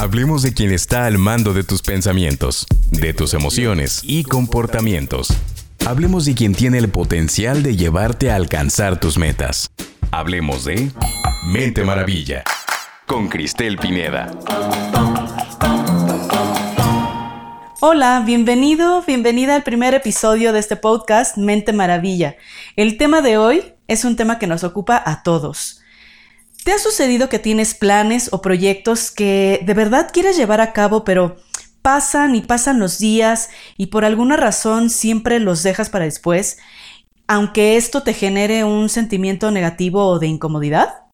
Hablemos de quien está al mando de tus pensamientos, de tus emociones y comportamientos. Hablemos de quien tiene el potencial de llevarte a alcanzar tus metas. Hablemos de Mente Maravilla con Cristel Pineda. Hola, bienvenido, bienvenida al primer episodio de este podcast Mente Maravilla. El tema de hoy es un tema que nos ocupa a todos. ¿Te ha sucedido que tienes planes o proyectos que de verdad quieres llevar a cabo, pero pasan y pasan los días y por alguna razón siempre los dejas para después, aunque esto te genere un sentimiento negativo o de incomodidad?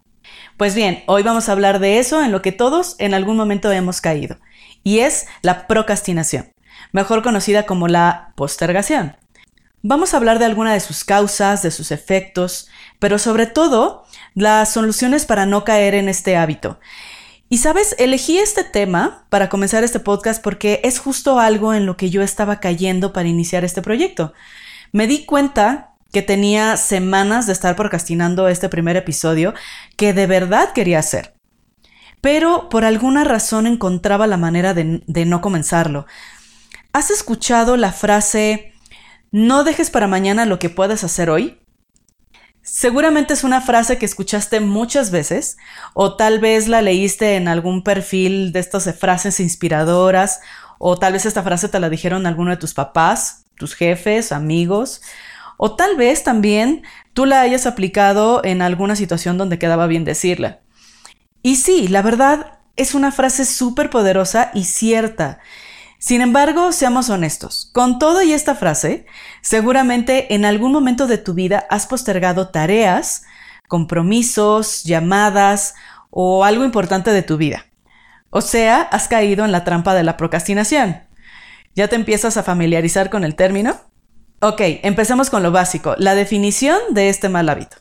Pues bien, hoy vamos a hablar de eso en lo que todos en algún momento hemos caído, y es la procrastinación, mejor conocida como la postergación. Vamos a hablar de alguna de sus causas, de sus efectos, pero sobre todo las soluciones para no caer en este hábito. Y sabes, elegí este tema para comenzar este podcast porque es justo algo en lo que yo estaba cayendo para iniciar este proyecto. Me di cuenta que tenía semanas de estar procrastinando este primer episodio que de verdad quería hacer. Pero por alguna razón encontraba la manera de, no comenzarlo. ¿Has escuchado la frase no dejes para mañana lo que puedas hacer hoy? Seguramente es una frase que escuchaste muchas veces o tal vez la leíste en algún perfil de estas frases inspiradoras o tal vez esta frase te la dijeron alguno de tus papás, tus jefes, amigos o tal vez también tú la hayas aplicado en alguna situación donde quedaba bien decirla. Y sí, la verdad es una frase súper poderosa y cierta sin embargo, seamos honestos, con todo y esta frase, seguramente en algún momento de tu vida has postergado tareas, compromisos, llamadas o algo importante de tu vida. O sea, has caído en la trampa de la procrastinación. ¿Ya te empiezas a familiarizar con el término? Ok, empecemos con lo básico, la definición de este mal hábito.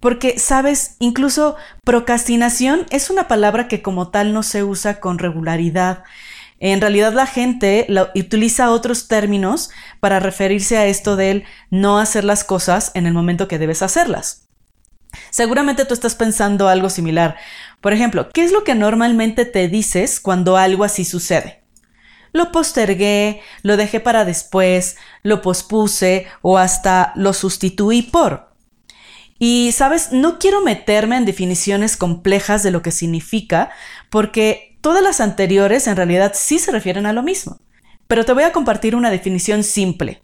Porque, sabes, incluso procrastinación es una palabra que como tal no se usa con regularidad en realidad la gente utiliza otros términos para referirse a esto del no hacer las cosas en el momento que debes hacerlas. Seguramente tú estás pensando algo similar. Por ejemplo, ¿qué es lo que normalmente te dices cuando algo así sucede? Lo postergué, lo dejé para después, lo pospuse o hasta lo sustituí por. Y, sabes, no quiero meterme en definiciones complejas de lo que significa, porque Todas las anteriores en realidad sí se refieren a lo mismo, pero te voy a compartir una definición simple.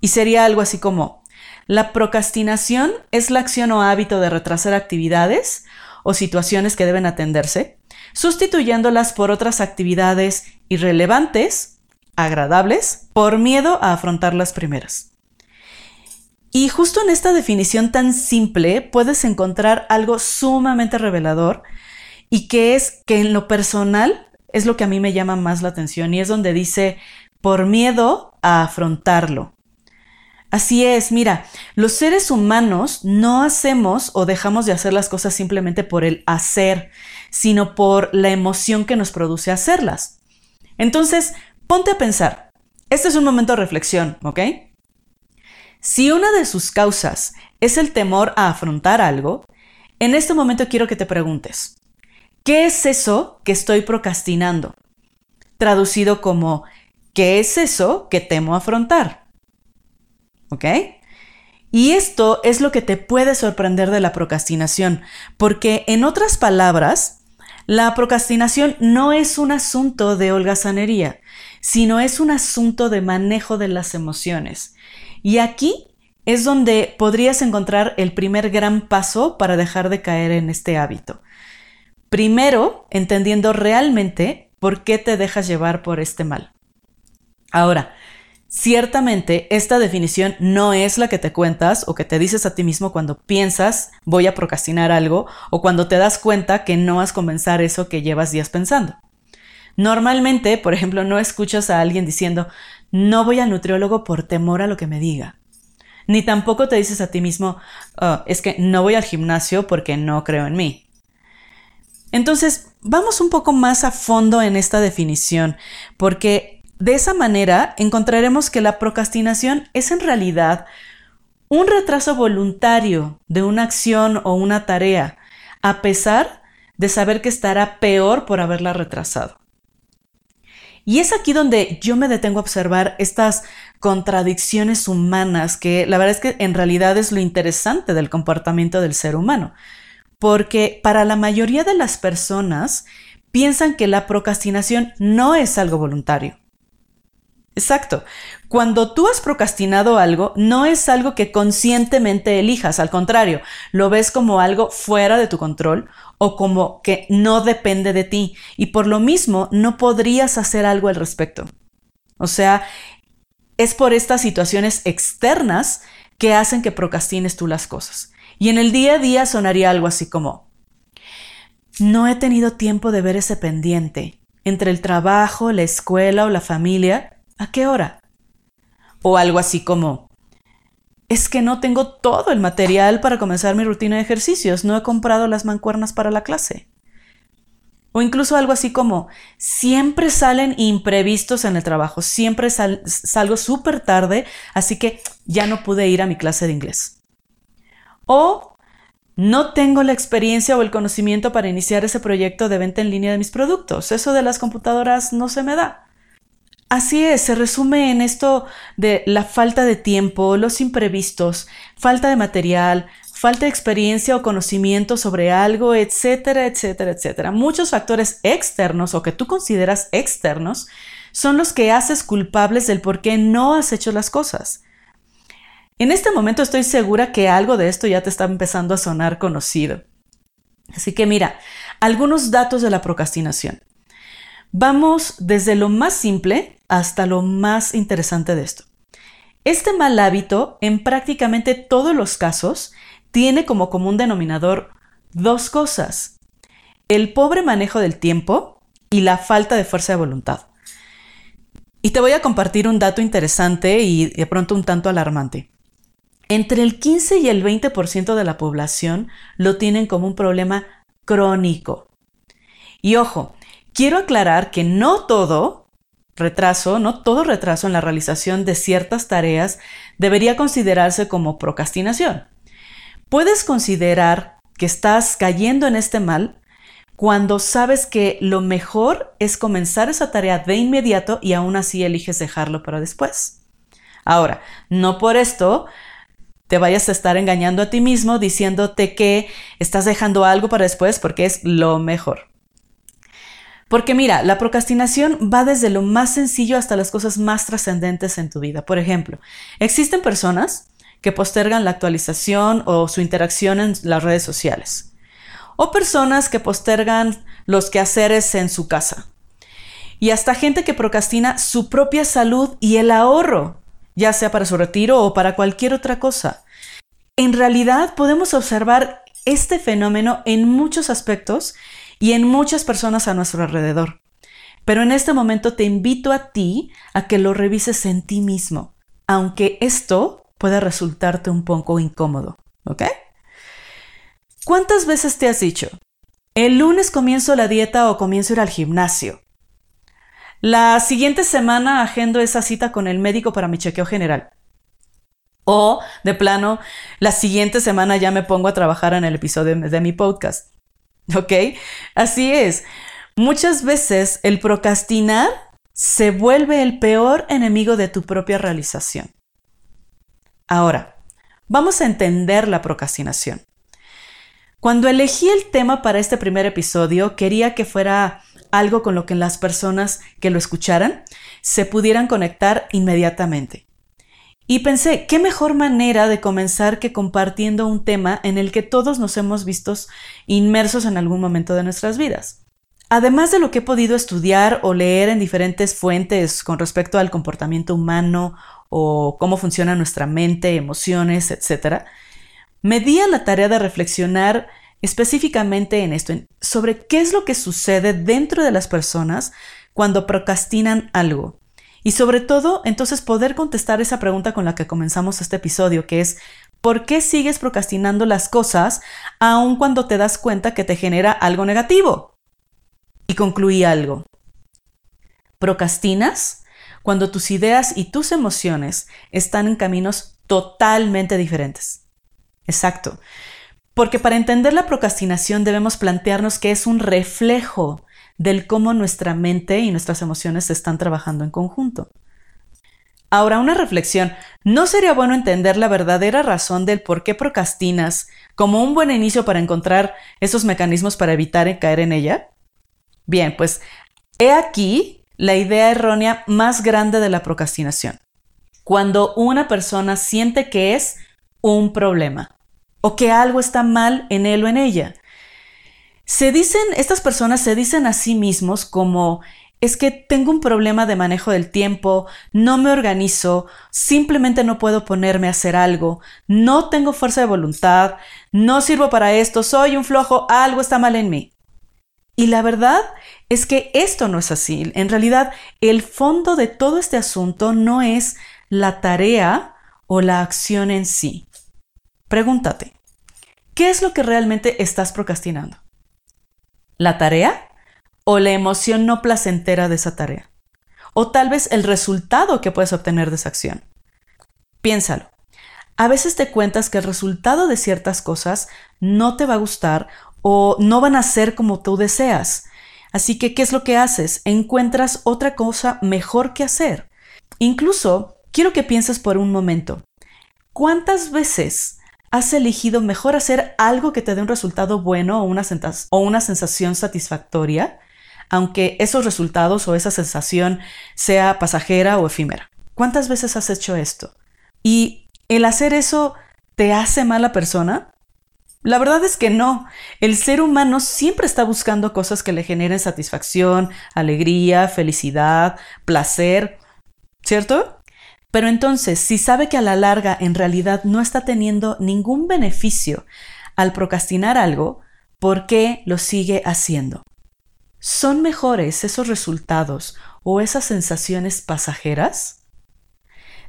Y sería algo así como, la procrastinación es la acción o hábito de retrasar actividades o situaciones que deben atenderse, sustituyéndolas por otras actividades irrelevantes, agradables, por miedo a afrontar las primeras. Y justo en esta definición tan simple puedes encontrar algo sumamente revelador y que es que en lo personal es lo que a mí me llama más la atención y es donde dice por miedo a afrontarlo. Así es, mira, los seres humanos no hacemos o dejamos de hacer las cosas simplemente por el hacer, sino por la emoción que nos produce hacerlas. Entonces, ponte a pensar. Este es un momento de reflexión, ¿ok? Si una de sus causas es el temor a afrontar algo, en este momento quiero que te preguntes, ¿Qué es eso que estoy procrastinando? Traducido como, ¿qué es eso que temo afrontar? ¿Ok? Y esto es lo que te puede sorprender de la procrastinación, porque en otras palabras, la procrastinación no es un asunto de holgazanería, sino es un asunto de manejo de las emociones. Y aquí es donde podrías encontrar el primer gran paso para dejar de caer en este hábito. Primero, entendiendo realmente por qué te dejas llevar por este mal. Ahora, ciertamente esta definición no es la que te cuentas o que te dices a ti mismo cuando piensas voy a procrastinar algo o cuando te das cuenta que no has comenzar eso que llevas días pensando. Normalmente, por ejemplo, no escuchas a alguien diciendo no voy al nutriólogo por temor a lo que me diga. Ni tampoco te dices a ti mismo, oh, es que no voy al gimnasio porque no creo en mí. Entonces, vamos un poco más a fondo en esta definición, porque de esa manera encontraremos que la procrastinación es en realidad un retraso voluntario de una acción o una tarea, a pesar de saber que estará peor por haberla retrasado. Y es aquí donde yo me detengo a observar estas contradicciones humanas, que la verdad es que en realidad es lo interesante del comportamiento del ser humano. Porque para la mayoría de las personas piensan que la procrastinación no es algo voluntario. Exacto. Cuando tú has procrastinado algo, no es algo que conscientemente elijas, al contrario, lo ves como algo fuera de tu control o como que no depende de ti y por lo mismo no podrías hacer algo al respecto. O sea, es por estas situaciones externas que hacen que procrastines tú las cosas. Y en el día a día sonaría algo así como, no he tenido tiempo de ver ese pendiente entre el trabajo, la escuela o la familia ¿A qué hora? O algo así como, es que no tengo todo el material para comenzar mi rutina de ejercicios, no he comprado las mancuernas para la clase. O incluso algo así como, siempre salen imprevistos en el trabajo, siempre salgo súper tarde, así que ya no pude ir a mi clase de inglés. O no tengo la experiencia o el conocimiento para iniciar ese proyecto de venta en línea de mis productos. Eso de las computadoras no se me da. Así es, se resume en esto de la falta de tiempo, los imprevistos, falta de material, falta de experiencia o conocimiento sobre algo, etcétera, etcétera, etcétera. Muchos factores externos o que tú consideras externos son los que haces culpables del por qué no has hecho las cosas. En este momento estoy segura que algo de esto ya te está empezando a sonar conocido. Así que mira, algunos datos de la procrastinación. Vamos desde lo más simple hasta lo más interesante de esto. Este mal hábito, en prácticamente todos los casos, tiene como común denominador dos cosas. El pobre manejo del tiempo y la falta de fuerza de voluntad. Y te voy a compartir un dato interesante y de pronto un tanto alarmante. Entre el 15 y el 20% de la población lo tienen como un problema crónico. Y ojo, quiero aclarar que no todo retraso, no todo retraso en la realización de ciertas tareas debería considerarse como procrastinación. Puedes considerar que estás cayendo en este mal cuando sabes que lo mejor es comenzar esa tarea de inmediato y aún así eliges dejarlo para después. Ahora, no por esto te vayas a estar engañando a ti mismo diciéndote que estás dejando algo para después porque es lo mejor. Porque mira, la procrastinación va desde lo más sencillo hasta las cosas más trascendentes en tu vida. Por ejemplo, existen personas que postergan la actualización o su interacción en las redes sociales. O personas que postergan los quehaceres en su casa. Y hasta gente que procrastina su propia salud y el ahorro, ya sea para su retiro o para cualquier otra cosa. En realidad podemos observar este fenómeno en muchos aspectos y en muchas personas a nuestro alrededor. Pero en este momento te invito a ti a que lo revises en ti mismo, aunque esto pueda resultarte un poco incómodo, ¿ok? ¿Cuántas veces te has dicho, el lunes comienzo la dieta o comienzo a ir al gimnasio? La siguiente semana agendo esa cita con el médico para mi chequeo general. O, de plano, la siguiente semana ya me pongo a trabajar en el episodio de mi podcast. ¿Ok? Así es. Muchas veces el procrastinar se vuelve el peor enemigo de tu propia realización. Ahora, vamos a entender la procrastinación. Cuando elegí el tema para este primer episodio, quería que fuera algo con lo que las personas que lo escucharan se pudieran conectar inmediatamente. Y pensé, ¿qué mejor manera de comenzar que compartiendo un tema en el que todos nos hemos visto inmersos en algún momento de nuestras vidas? Además de lo que he podido estudiar o leer en diferentes fuentes con respecto al comportamiento humano o cómo funciona nuestra mente, emociones, etc., me di a la tarea de reflexionar específicamente en esto, sobre qué es lo que sucede dentro de las personas cuando procrastinan algo y sobre todo, entonces poder contestar esa pregunta con la que comenzamos este episodio, que es, ¿por qué sigues procrastinando las cosas aun cuando te das cuenta que te genera algo negativo? Y concluí algo. Procrastinas cuando tus ideas y tus emociones están en caminos totalmente diferentes. Exacto. Porque para entender la procrastinación debemos plantearnos que es un reflejo del cómo nuestra mente y nuestras emociones están trabajando en conjunto. Ahora, una reflexión. ¿No sería bueno entender la verdadera razón del por qué procrastinas como un buen inicio para encontrar esos mecanismos para evitar caer en ella? Bien, pues he aquí la idea errónea más grande de la procrastinación. Cuando una persona siente que es un problema o que algo está mal en él o en ella. Se dicen, estas personas se dicen a sí mismos como es que tengo un problema de manejo del tiempo, no me organizo, simplemente no puedo ponerme a hacer algo, no tengo fuerza de voluntad, no sirvo para esto, soy un flojo, algo está mal en mí. Y la verdad es que esto no es así. En realidad, el fondo de todo este asunto no es la tarea o la acción en sí. Pregúntate, ¿qué es lo que realmente estás procrastinando? ¿La tarea? o la emoción no placentera de esa tarea. O tal vez el resultado que puedes obtener de esa acción. Piénsalo. A veces te cuentas que el resultado de ciertas cosas no te va a gustar o no van a ser como tú deseas. Así que, ¿qué es lo que haces? Encuentras otra cosa mejor que hacer. Incluso, quiero que pienses por un momento. ¿Cuántas veces has elegido mejor hacer algo que te dé un resultado bueno o una, sensación satisfactoria aunque esos resultados o esa sensación sea pasajera o efímera. ¿Cuántas veces has hecho esto? ¿Y el hacer eso te hace mala persona? La verdad es que no. El ser humano siempre está buscando cosas que le generen satisfacción, alegría, felicidad, placer, ¿cierto? Pero entonces, si sabe que a la larga en realidad no está teniendo ningún beneficio al procrastinar algo, ¿por qué lo sigue haciendo? ¿Son mejores esos resultados o esas sensaciones pasajeras?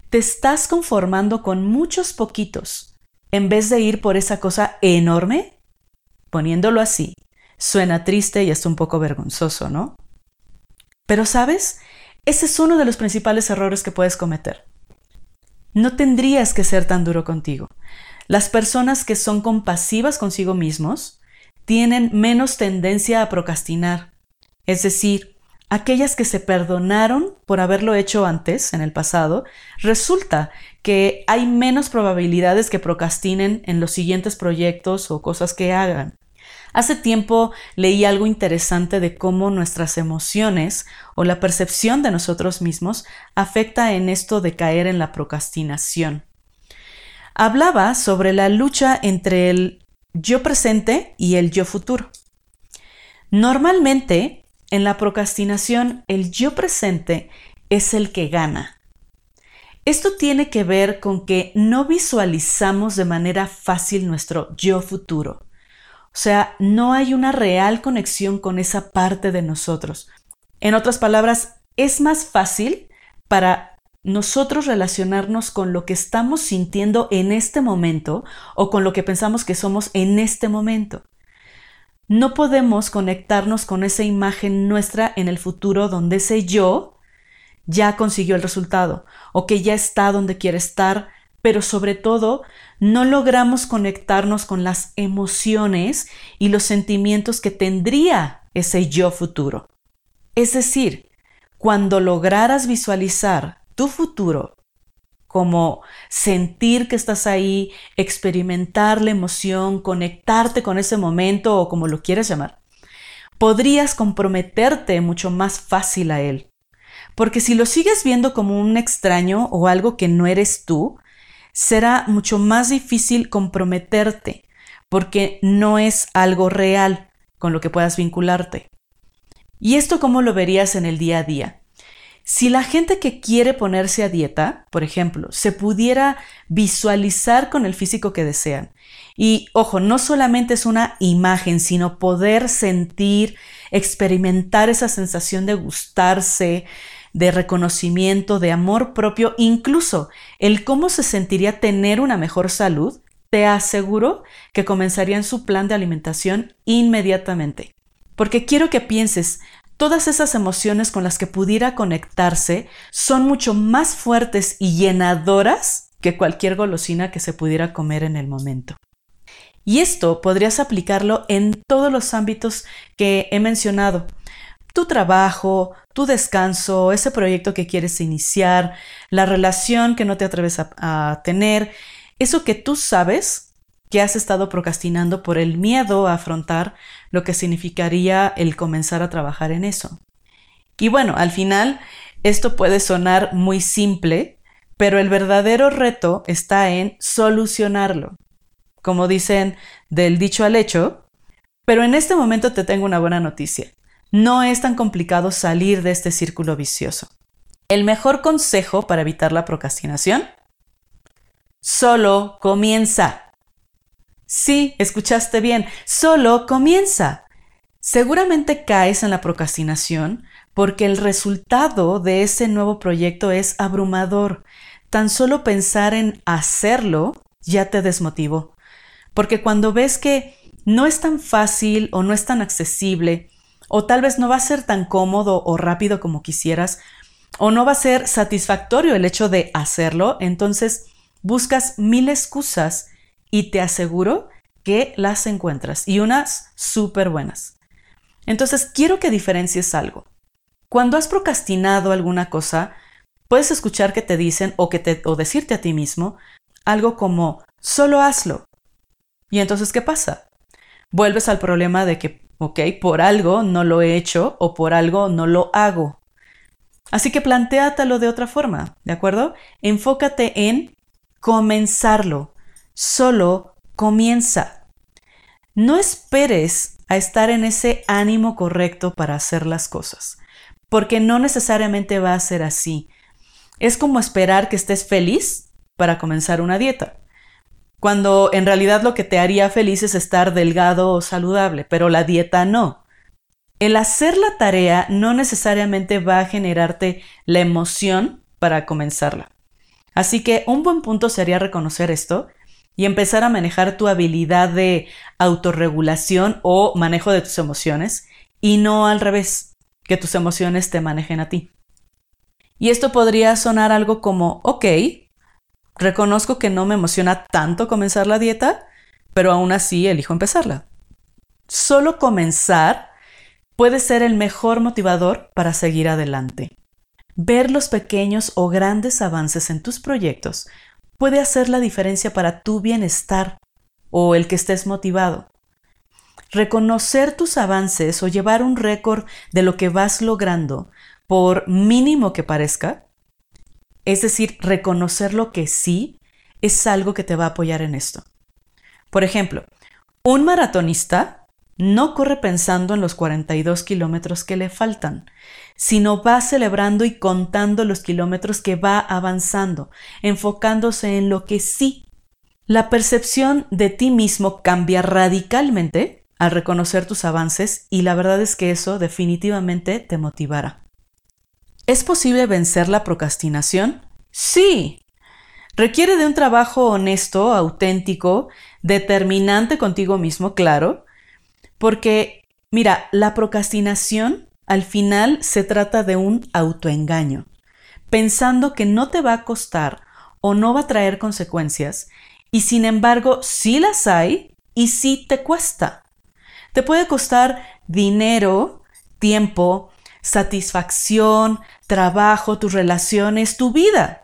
¿Te estás conformando con muchos poquitos en vez de ir por esa cosa enorme? Poniéndolo así, suena triste y hasta un poco vergonzoso, ¿no? Pero sabes, ese es uno de los principales errores que puedes cometer. No tendrías que ser tan duro contigo. Las personas que son compasivas consigo mismos tienen menos tendencia a procrastinar es decir, aquellas que se perdonaron por haberlo hecho antes, en el pasado, resulta que hay menos probabilidades que procrastinen en los siguientes proyectos o cosas que hagan. Hace tiempo leí algo interesante de cómo nuestras emociones o la percepción de nosotros mismos afecta en esto de caer en la procrastinación. Hablaba sobre la lucha entre el yo presente y el yo futuro. Normalmente en la procrastinación, el yo presente es el que gana. Esto tiene que ver con que no visualizamos de manera fácil nuestro yo futuro. O sea, no hay una real conexión con esa parte de nosotros. En otras palabras, es más fácil para nosotros relacionarnos con lo que estamos sintiendo en este momento o con lo que pensamos que somos en este momento no podemos conectarnos con esa imagen nuestra en el futuro donde ese yo ya consiguió el resultado o que ya está donde quiere estar, pero sobre todo no logramos conectarnos con las emociones y los sentimientos que tendría ese yo futuro. Es decir, cuando lograras visualizar tu futuro como sentir que estás ahí, experimentar la emoción, conectarte con ese momento o como lo quieras llamar, podrías comprometerte mucho más fácil a él. Porque si lo sigues viendo como un extraño o algo que no eres tú, será mucho más difícil comprometerte, porque no es algo real con lo que puedas vincularte. ¿Y esto cómo lo verías en el día a día? Si la gente que quiere ponerse a dieta, por ejemplo, se pudiera visualizar con el físico que desean, y ojo, no solamente es una imagen, sino poder sentir, experimentar esa sensación de gustarse, de reconocimiento, de amor propio, incluso el cómo se sentiría tener una mejor salud, te aseguro que comenzarían su plan de alimentación inmediatamente. Porque quiero que pienses, todas esas emociones con las que pudiera conectarse son mucho más fuertes y llenadoras que cualquier golosina que se pudiera comer en el momento. Y esto podrías aplicarlo en todos los ámbitos que he mencionado. Tu trabajo, tu descanso, ese proyecto que quieres iniciar, la relación que no te atreves a, tener, eso que tú sabes que has estado procrastinando por el miedo a afrontar lo que significaría el comenzar a trabajar en eso. Y bueno, al final, esto puede sonar muy simple, pero el verdadero reto está en solucionarlo. Como dicen del dicho al hecho, pero en este momento te tengo una buena noticia. No es tan complicado salir de este círculo vicioso. El mejor consejo para evitar la procrastinación? Solo comienza. Sí, escuchaste bien, solo comienza. Seguramente caes en la procrastinación porque el resultado de ese nuevo proyecto es abrumador. Tan solo pensar en hacerlo ya te desmotivó. Porque cuando ves que no es tan fácil o no es tan accesible, o tal vez no va a ser tan cómodo o rápido como quisieras, o no va a ser satisfactorio el hecho de hacerlo, entonces buscas mil excusas y te aseguro que las encuentras y unas súper buenas. Entonces quiero que diferencies algo. Cuando has procrastinado alguna cosa, puedes escuchar que te dicen o, que te, o decirte a ti mismo algo como, solo hazlo. Y entonces, ¿qué pasa? Vuelves al problema de que, ok, por algo no lo he hecho o por algo no lo hago. Así que plantéatelo de otra forma, ¿de acuerdo? Enfócate en comenzarlo. Solo comienza. No esperes a estar en ese ánimo correcto para hacer las cosas porque no necesariamente va a ser así. Es como esperar que estés feliz para comenzar una dieta, cuando en realidad lo que te haría feliz es estar delgado o saludable, pero la dieta no. El hacer la tarea no necesariamente va a generarte la emoción para comenzarla. Así que un buen punto sería reconocer esto y empezar a manejar tu habilidad de autorregulación o manejo de tus emociones y no al revés que tus emociones te manejen a ti. Y esto podría sonar algo como, ok, reconozco que no me emociona tanto comenzar la dieta, pero aún así elijo empezarla. Solo comenzar puede ser el mejor motivador para seguir adelante. Ver los pequeños o grandes avances en tus proyectos puede hacer la diferencia para tu bienestar o el que estés motivado reconocer tus avances o llevar un récord de lo que vas logrando, por mínimo que parezca, es decir, reconocer lo que sí, es algo que te va a apoyar en esto. Por ejemplo, un maratonista no corre pensando en los 42 kilómetros que le faltan, sino va celebrando y contando los kilómetros que va avanzando, enfocándose en lo que sí. La percepción de ti mismo cambia radicalmente al reconocer tus avances y la verdad es que eso definitivamente te motivará. ¿Es posible vencer la procrastinación? Sí. Requiere de un trabajo honesto, auténtico, determinante contigo mismo, claro, porque, mira, la procrastinación al final se trata de un autoengaño, pensando que no te va a costar o no va a traer consecuencias, y sin embargo sí las hay y sí te cuesta. Te puede costar dinero, tiempo, satisfacción, trabajo, tus relaciones, tu vida.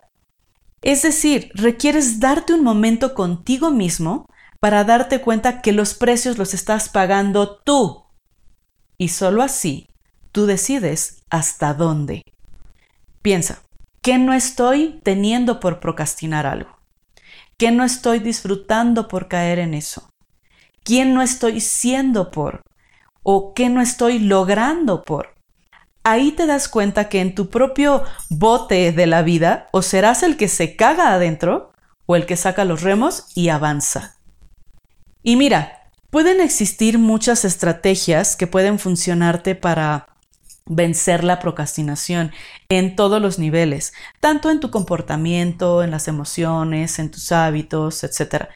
Es decir, requieres darte un momento contigo mismo para darte cuenta que los precios los estás pagando tú. Y solo así tú decides hasta dónde. Piensa, ¿qué no estoy teniendo por procrastinar algo? ¿Qué no estoy disfrutando por caer en eso? quién no estoy siendo por o qué no estoy logrando por. Ahí te das cuenta que en tu propio bote de la vida o serás el que se caga adentro o el que saca los remos y avanza. Y mira, pueden existir muchas estrategias que pueden funcionarte para vencer la procrastinación en todos los niveles, tanto en tu comportamiento, en las emociones, en tus hábitos, etc.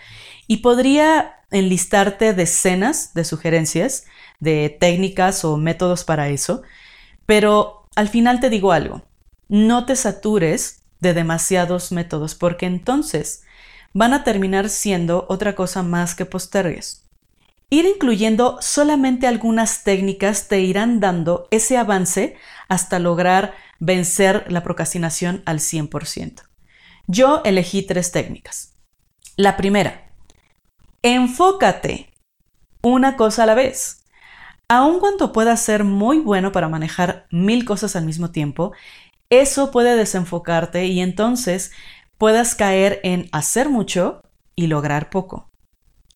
Y podría enlistarte decenas de sugerencias, de técnicas o métodos para eso, pero al final te digo algo, no te satures de demasiados métodos porque entonces van a terminar siendo otra cosa más que postergues. Ir incluyendo solamente algunas técnicas te irán dando ese avance hasta lograr vencer la procrastinación al 100%. Yo elegí tres técnicas. La primera, enfócate una cosa a la vez. Aun cuando pueda ser muy bueno para manejar mil cosas al mismo tiempo, eso puede desenfocarte y entonces puedas caer en hacer mucho y lograr poco.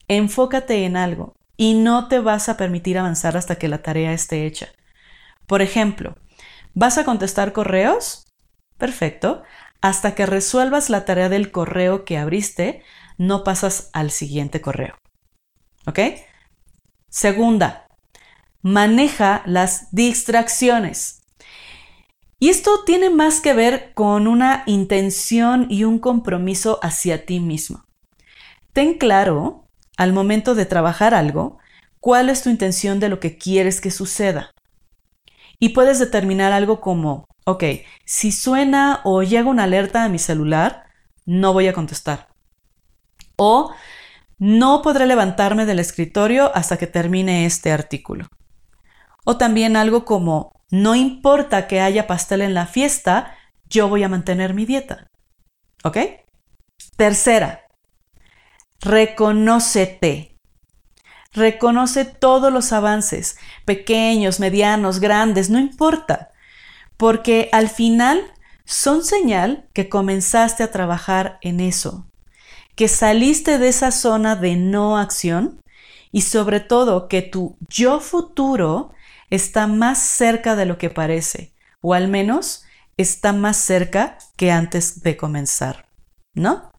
Enfócate en algo y no te vas a permitir avanzar hasta que la tarea esté hecha. Por ejemplo, ¿vas a contestar correos? Perfecto. Hasta que resuelvas la tarea del correo que abriste, no pasas al siguiente correo. ¿Ok? Segunda, maneja las distracciones. Y esto tiene más que ver con una intención y un compromiso hacia ti mismo. Ten claro, al momento de trabajar algo, cuál es tu intención de lo que quieres que suceda. Y puedes determinar algo como, ok, si suena o llega una alerta a mi celular, no voy a contestar. O no podré levantarme del escritorio hasta que termine este artículo. O también algo como, no importa que haya pastel en la fiesta, yo voy a mantener mi dieta. ¿Ok? Tercera, reconócete. Reconoce todos los avances, pequeños, medianos, grandes, no importa, porque al final son señal que comenzaste a trabajar en eso que saliste de esa zona de no acción y sobre todo que tu yo futuro está más cerca de lo que parece, o al menos está más cerca que antes de comenzar, ¿no?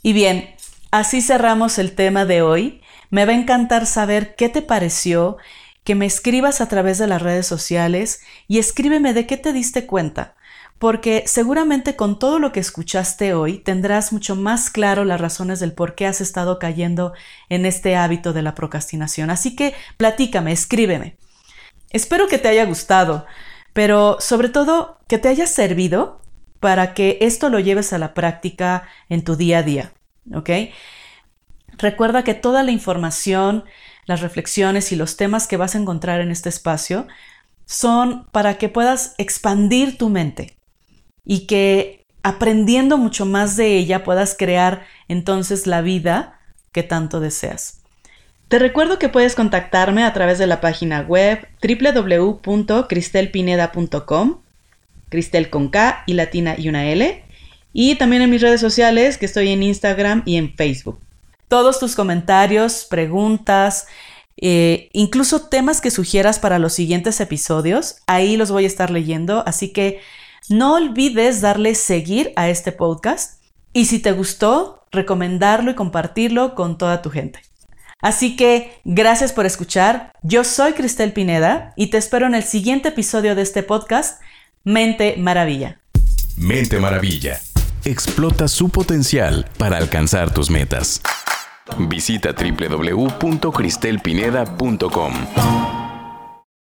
Y bien, así cerramos el tema de hoy. Me va a encantar saber qué te pareció, que me escribas a través de las redes sociales y escríbeme de qué te diste cuenta porque seguramente con todo lo que escuchaste hoy tendrás mucho más claro las razones del por qué has estado cayendo en este hábito de la procrastinación. Así que platícame, escríbeme. Espero que te haya gustado, pero sobre todo que te haya servido para que esto lo lleves a la práctica en tu día a día. ¿Ok? Recuerda que toda la información, las reflexiones y los temas que vas a encontrar en este espacio son para que puedas expandir tu mente, y que aprendiendo mucho más de ella puedas crear entonces la vida que tanto deseas. Te recuerdo que puedes contactarme a través de la página web www.cristelpineda.com, Cristel con K y latina y una L, y también en mis redes sociales que estoy en Instagram y en Facebook. Todos tus comentarios, preguntas, eh, incluso temas que sugieras para los siguientes episodios, ahí los voy a estar leyendo, así que no olvides darle seguir a este podcast y si te gustó, recomendarlo y compartirlo con toda tu gente. Así que gracias por escuchar. Yo soy Cristel Pineda y te espero en el siguiente episodio de este podcast, Mente Maravilla. Mente Maravilla. Explota su potencial para alcanzar tus metas. Visita www.cristelpineda.com.